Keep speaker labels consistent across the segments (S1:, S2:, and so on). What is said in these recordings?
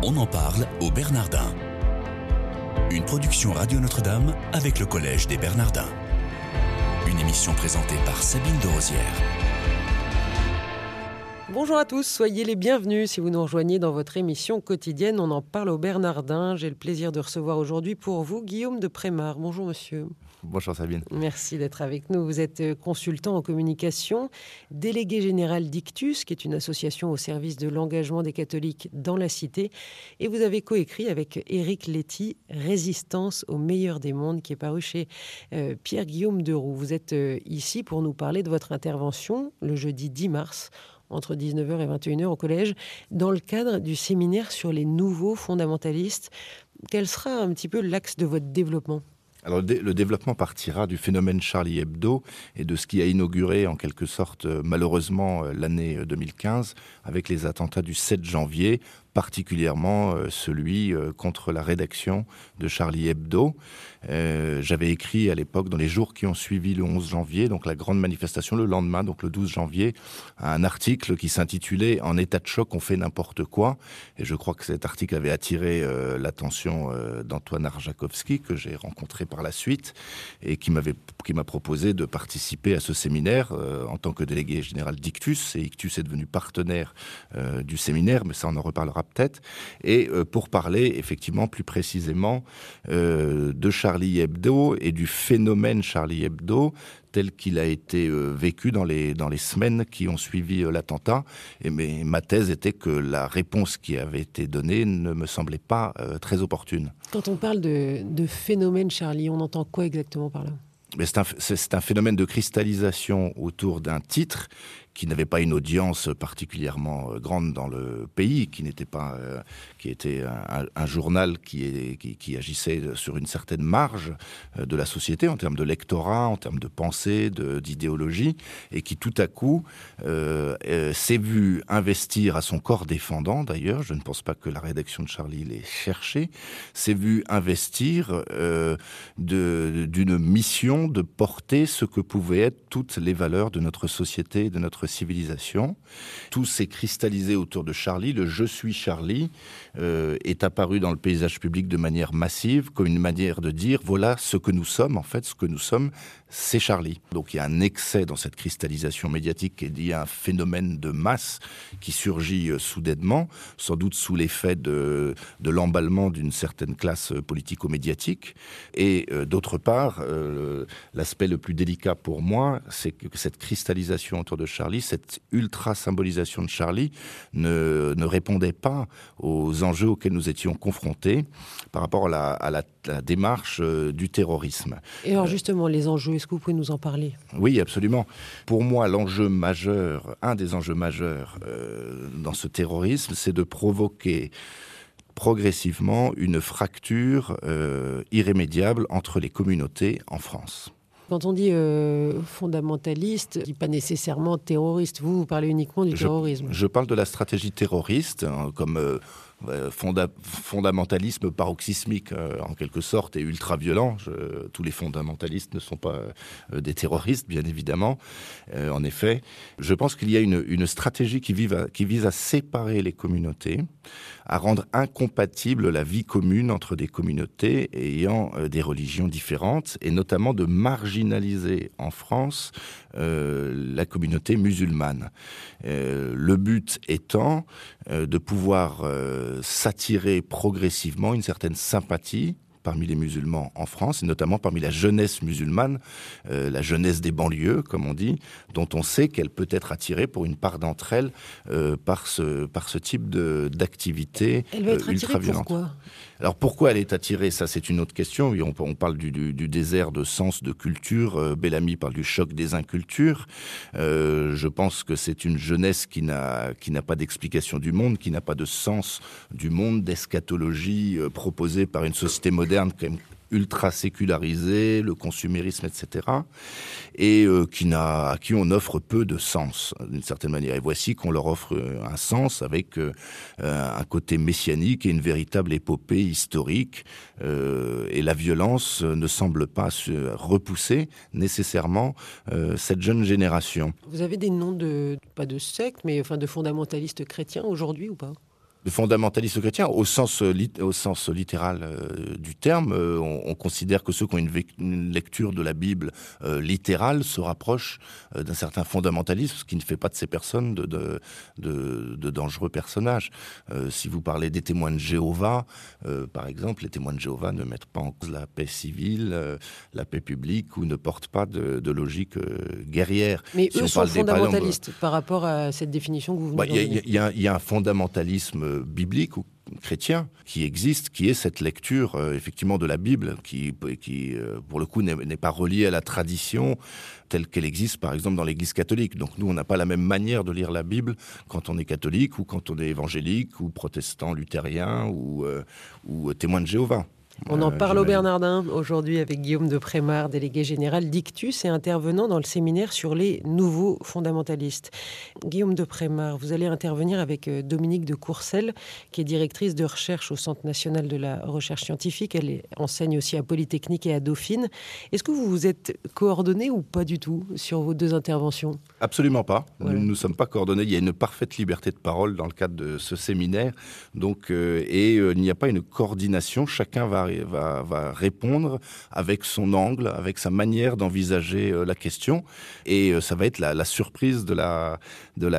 S1: On en parle au Bernardin. Une production Radio Notre-Dame avec le Collège des Bernardins. Une émission présentée par Sabine de Rosière.
S2: Bonjour à tous, soyez les bienvenus si vous nous rejoignez dans votre émission quotidienne. On en parle au Bernardin. J'ai le plaisir de recevoir aujourd'hui pour vous Guillaume de Prémar. Bonjour monsieur.
S3: Bonjour Sabine.
S2: Merci d'être avec nous. Vous êtes euh, consultant en communication, délégué général d'Ictus, qui est une association au service de l'engagement des catholiques dans la cité. Et vous avez coécrit avec Éric Letty Résistance au meilleur des mondes, qui est paru chez euh, Pierre-Guillaume Deroux. Vous êtes euh, ici pour nous parler de votre intervention le jeudi 10 mars entre 19h et 21h au collège, dans le cadre du séminaire sur les nouveaux fondamentalistes. Quel sera un petit peu l'axe de votre développement?
S3: Alors le développement partira du phénomène Charlie Hebdo et de ce qui a inauguré en quelque sorte euh, malheureusement euh, l'année 2015 euh, avec les attentats du 7 janvier particulièrement euh, celui euh, contre la rédaction de Charlie Hebdo. Euh, j'avais écrit à l'époque, dans les jours qui ont suivi le 11 janvier, donc la grande manifestation, le lendemain, donc le 12 janvier, un article qui s'intitulait En état de choc, on fait n'importe quoi. Et je crois que cet article avait attiré l'attention d'Antoine Arjakovski, que j'ai rencontré par la suite, et qui m'a proposé de participer à ce séminaire en tant que délégué général d'Ictus. Et Ictus est devenu partenaire du séminaire, mais ça on en reparlera peut-être, et euh, pour parler effectivement plus précisément euh, de Charlie Hebdo et du phénomène Charlie Hebdo tel qu'il a été euh, vécu dans les, dans les semaines qui ont suivi l'attentat. Et mais, ma thèse était que la réponse qui avait été donnée ne me semblait pas très opportune.
S2: Quand on parle de, de phénomène Charlie, on entend quoi exactement par là?
S3: C'est un, un, phénomène de cristallisation autour d'un titre qui n'avait pas une audience particulièrement euh, grande dans le pays, qui n'était pas, euh, qui était un, journal qui, agissait sur une certaine marge euh, de la société en termes de lectorat, en termes de pensée, d'idéologie, et qui tout à coup s'est vu investir à son corps défendant. D'ailleurs, je ne pense pas que la rédaction de Charlie l'ait cherché, s'est vu investir d'une mission de porter ce que pouvaient être toutes les valeurs de notre société, de notre civilisation. Tout s'est cristallisé autour de Charlie. Le Je suis Charlie euh, est apparu dans le paysage public de manière massive, comme une manière de dire voilà ce que nous sommes. En fait, ce que nous sommes, c'est Charlie. Donc il y a un excès dans cette cristallisation médiatique et il y a un phénomène de masse qui surgit euh, soudainement, sans doute sous l'effet de, l'emballement d'une certaine classe politico-médiatique. Et euh, d'autre part, euh, l'aspect le plus délicat pour moi, c'est que cette cristallisation autour de Charlie cette ultra-symbolisation de Charlie ne, ne, répondait pas aux enjeux auxquels nous étions confrontés par rapport à la, à la, la démarche euh, du terrorisme.
S2: Et alors justement, les enjeux, est-ce que vous pouvez nous en parler?
S3: Oui, absolument. Pour moi, l'enjeu majeur, un des enjeux majeurs euh, dans ce terrorisme, c'est de provoquer progressivement une fracture euh, irrémédiable entre les communautés en France.
S2: Quand on dit euh, fondamentaliste, dit pas nécessairement terroriste. Vous, vous parlez uniquement du
S3: je,
S2: terrorisme.
S3: Je parle de la stratégie terroriste hein, comme euh, fonda fondamentalisme paroxysmique euh, en quelque sorte et ultra violent. Je, tous les fondamentalistes ne sont pas euh, des terroristes, bien évidemment. Euh, en effet, je pense qu'il y a une, stratégie qui, vise à séparer les communautés, à rendre incompatible la vie commune entre des communautés ayant euh, des religions différentes et notamment de marginaliser en France euh, la communauté musulmane. Euh, le but étant euh, de pouvoir euh, s'attirer progressivement une certaine sympathie parmi les musulmans en France, et notamment parmi la jeunesse musulmane, euh, la jeunesse des banlieues, comme on dit, dont on sait qu'elle peut être attirée pour une part d'entre elles euh, par, ce, par ce type d'activité
S2: ultra-violente.
S3: Alors pourquoi elle est attirée? Ça, c'est une autre question. On, parle du, désert de sens, de culture. Euh, Bellamy parle du choc des incultures. Euh, je pense que c'est une jeunesse qui n'a qui n'a pas d'explication du monde, qui n'a pas de sens du monde, d'eschatologie euh, proposée par une société moderne ultra sécularisé, le consumérisme, etc., et euh, qui n'a, à qui on offre peu de sens, d'une certaine manière. Et voici qu'on leur offre euh, un sens avec euh, un côté messianique et une véritable épopée historique, et la violence ne semble pas se repousser nécessairement cette jeune génération.
S2: Vous avez des noms de, pas de sectes, mais enfin de fondamentalistes chrétiens aujourd'hui ou pas?
S3: Le fondamentalisme chrétien, au sens, euh, au sens littéral euh, du terme, euh, on, considère que ceux qui ont une, lecture de la Bible littérale se rapprochent d'un certain fondamentalisme, ce qui ne fait pas de ces personnes de, de, de, dangereux personnages. si vous parlez des témoins de Jéhovah, par exemple, les témoins de Jéhovah ne mettent pas en cause la paix civile, la paix publique, ou ne portent pas de, logique guerrière.
S2: Mais eux sont fondamentalistes par rapport à cette définition que vous venez
S3: de donner. Il y, a un fondamentalisme biblique ou chrétien qui existe, qui est cette lecture euh, effectivement de la Bible, qui, euh, pour le coup n'est pas reliée à la tradition telle qu'elle existe par exemple dans l'Église catholique. Donc nous, on n'a pas la même manière de lire la Bible quand on est catholique ou quand on est évangélique ou protestant luthérien ou, euh, ou témoin de Jéhovah.
S2: On en euh, parle au Bernardin aujourd'hui avec Guillaume de Prémar, délégué général d'Ictus et intervenant dans le séminaire sur les nouveaux fondamentalistes. Guillaume de Prémar, vous allez intervenir avec euh, Dominique de Courcelles, qui est directrice de recherche au Centre national de la recherche scientifique. Elle enseigne aussi à Polytechnique et à Dauphine. Est-ce que vous vous êtes coordonné ou pas du tout sur vos deux interventions?
S3: Absolument pas. Nous ne sommes pas coordonnés. Il y a une parfaite liberté de parole dans le cadre de ce séminaire. Donc, euh, et il n'y a pas une coordination. Chacun va va, répondre avec son angle, avec sa manière d'envisager euh, la question. Et euh, ça va être la, surprise de la,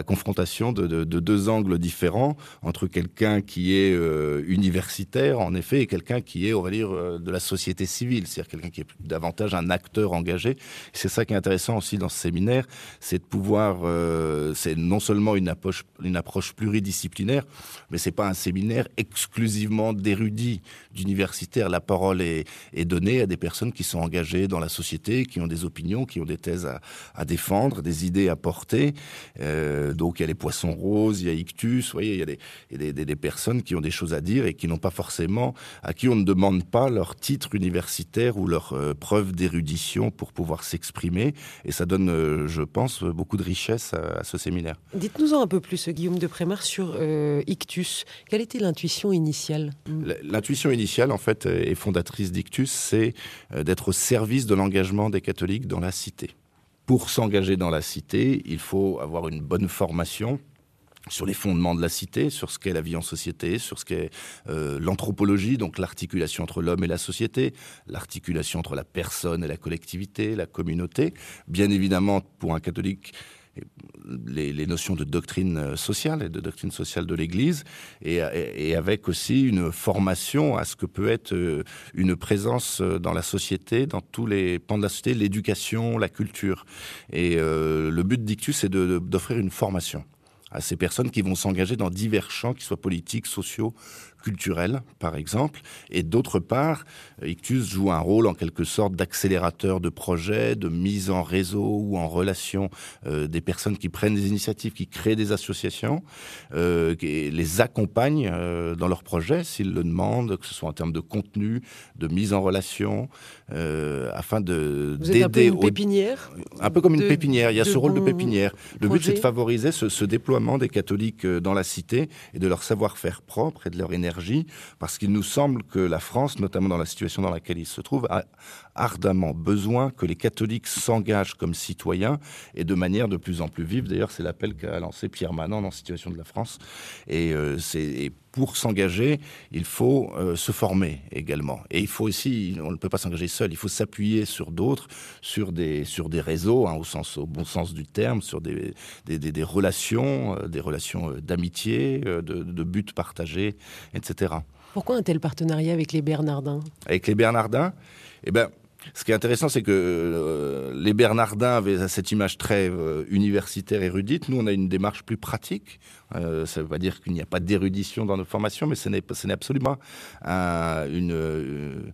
S3: confrontation de, deux angles différents entre quelqu'un qui est euh, universitaire, en effet, et quelqu'un qui est, on va dire, de la société civile, c'est-à-dire quelqu'un qui est davantage un acteur engagé. C'est ça qui est intéressant aussi dans ce séminaire, c'est de pouvoir, c'est non seulement une approche, une approche pluridisciplinaire, mais c'est pas un séminaire exclusivement d'érudits, d'universitaires la parole est, donnée à des personnes qui sont engagées dans la société, qui ont des opinions, qui ont des thèses à, défendre, des idées à porter. Euh, donc il y a les poissons roses, il y a Ictus, vous voyez, il y a, des, personnes qui ont des choses à dire et qui n'ont pas forcément, à qui on ne demande pas leur titre universitaire ou leur euh, preuve d'érudition pour pouvoir s'exprimer. Et ça donne, euh, je pense, beaucoup de richesse à, ce séminaire.
S2: Dites-nous-en un peu plus, Guillaume de Prémar, sur Ictus. Quelle était l'intuition initiale?
S3: L'intuition initiale, en fait, et fondatrice d'Ictus, c'est euh, d'être au service de l'engagement des catholiques dans la cité. Pour s'engager dans la cité, il faut avoir une bonne formation sur les fondements de la cité, sur ce qu'est la vie en société, sur ce qu'est euh, l'anthropologie, donc l'articulation entre l'homme et la société, l'articulation entre la personne et la collectivité, la communauté. Bien évidemment, pour un catholique, les, notions de doctrine euh, sociale et de doctrine sociale de l'Église, et, avec aussi une formation à ce que peut être euh, une présence euh, dans la société, dans tous les pans de la société, l'éducation, la culture. Et le but d'Ictus, c'est d'offrir une formation à ces personnes qui vont s'engager dans divers champs, qu'ils soient politiques, sociaux, culturels, par exemple. Et d'autre part, Ictus joue un rôle en quelque sorte d'accélérateur de projets, de mise en réseau ou en relation euh, des personnes qui prennent des initiatives, qui créent des associations, euh, et les accompagne euh, dans leurs projets s'ils le demandent, que ce soit en termes de contenu, de mise en relation, afin de
S2: d'aider. Un peu une pépinière.
S3: Un peu comme une pépinière. Il y a ce rôle de pépinière. Le but, c'est de favoriser ce, ce déploiement des catholiques dans la cité et de leur savoir-faire propre et de leur énergie parce qu'il nous semble que la France, notamment dans la situation dans laquelle il se trouve, a ardemment besoin que les catholiques s'engagent comme citoyens et de manière de plus en plus vive. D'ailleurs, c'est l'appel qu'a lancé Pierre Manant dans situation de la France. Et euh, c'est pour s'engager, il faut euh, se former également. Et il faut aussi, on ne peut pas s'engager seul, il faut s'appuyer sur d'autres, sur des, sur des réseaux, hein, au, sens, au bon sens du terme, sur des, des, des, relations, euh, des relations d'amitié, de, de buts partagés, etc.
S2: Pourquoi un tel partenariat avec les Bernardins?
S3: Avec les Bernardins? Eh ben, ce qui est intéressant, c'est que euh, les Bernardins avaient cette image très euh, universitaire, érudite. Nous, on a une démarche plus pratique. Euh, ça ne veut pas dire qu'il n'y a pas d'érudition dans nos formations, mais ce n'est absolument un, une euh,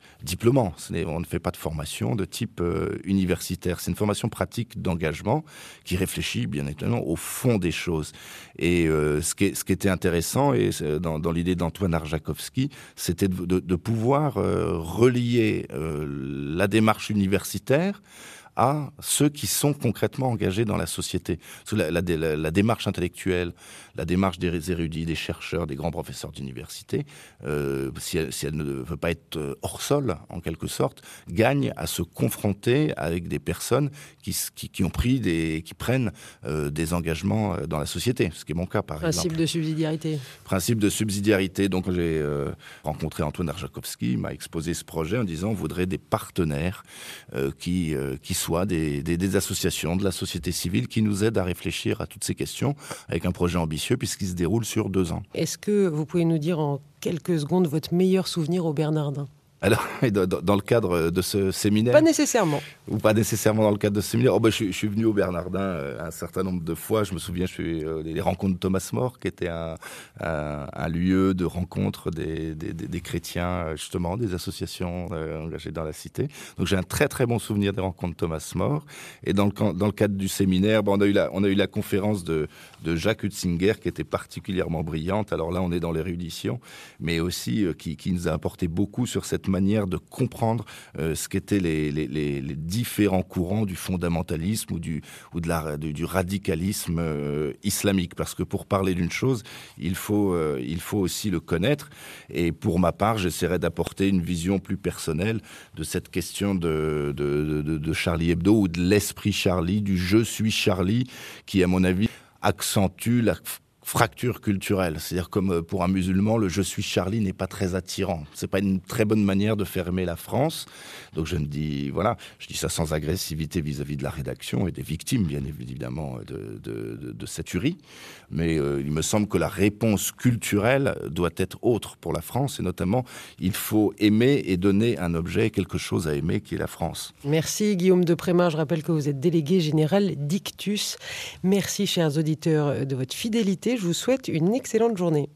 S3: on ne fait pas de formation de type universitaire. C'est une formation pratique d'engagement qui réfléchit bien évidemment au fond des choses. Et ce, qui ce, qui était intéressant, et dans, dans l'idée d'Antoine Arjakovski, c'était de, de, pouvoir relier la démarche universitaire à ceux qui sont concrètement engagés dans la société. La, la, la, démarche intellectuelle, la démarche des érudits, des chercheurs, des grands professeurs d'université, euh, si, elle, si, elle, ne veut pas être euh, hors sol, en quelque sorte, gagne à se confronter avec des personnes qui, qui, qui ont pris des, qui prennent euh, des engagements dans la société, ce qui est mon cas, par
S2: Principe
S3: exemple.
S2: Principe de subsidiarité.
S3: Principe de subsidiarité. Donc, j'ai euh, rencontré Antoine Arjakovski, m'a exposé ce projet en disant on voudrait des partenaires euh, qui, euh, des, des, des, associations de la société civile qui nous aident à réfléchir à toutes ces questions avec un projet ambitieux puisqu'il se déroule sur deux ans.
S2: Est-ce que vous pouvez nous dire en quelques secondes votre meilleur souvenir au Bernardin?
S3: Alors, dans le cadre de ce séminaire
S2: Pas nécessairement.
S3: Ou pas nécessairement dans le cadre de ce séminaire. Oh ben, je, je, suis venu au Bernardin euh, un certain nombre de fois. Je me souviens, je suis euh, les rencontres de Thomas More, qui était un, un, un lieu de rencontre des, des, des, des, chrétiens, justement, des associations euh, engagées dans la cité. Donc j'ai un très très bon souvenir des rencontres de Thomas More. Et dans le, dans le cadre du séminaire, bon, on, a eu la, on a eu la conférence de, de Jacques Hutzinger, qui était particulièrement brillante. Alors là, on est dans l'érudition, mais aussi qui, qui nous a apporté beaucoup sur cette manière de comprendre euh, ce qu'étaient les, différents courants du fondamentalisme ou du, ou de la, du, radicalisme euh, islamique. Parce que pour parler d'une chose, il faut, euh, il faut aussi le connaître. Et pour ma part, j'essaierai d'apporter une vision plus personnelle de cette question de, de, de Charlie Hebdo ou de l'esprit Charlie, du je suis Charlie, qui, à mon avis, accentue la fracture culturelle. C'est-à-dire comme pour un musulman, le je suis Charlie n'est pas très attirant. C'est pas une très bonne manière de faire aimer la France. Donc je me dis, voilà, je dis ça sans agressivité vis-à-vis -vis de la rédaction et des victimes, bien évidemment, de, de, de, cette tuerie. Mais euh, il me semble que la réponse culturelle doit être autre pour la France et notamment, il faut aimer et donner un objet, quelque chose à aimer qui est la France.
S2: Merci Guillaume de Prémar. Je rappelle que vous êtes délégué général d'Ictus. Merci chers auditeurs de votre fidélité je vous souhaite une excellente journée.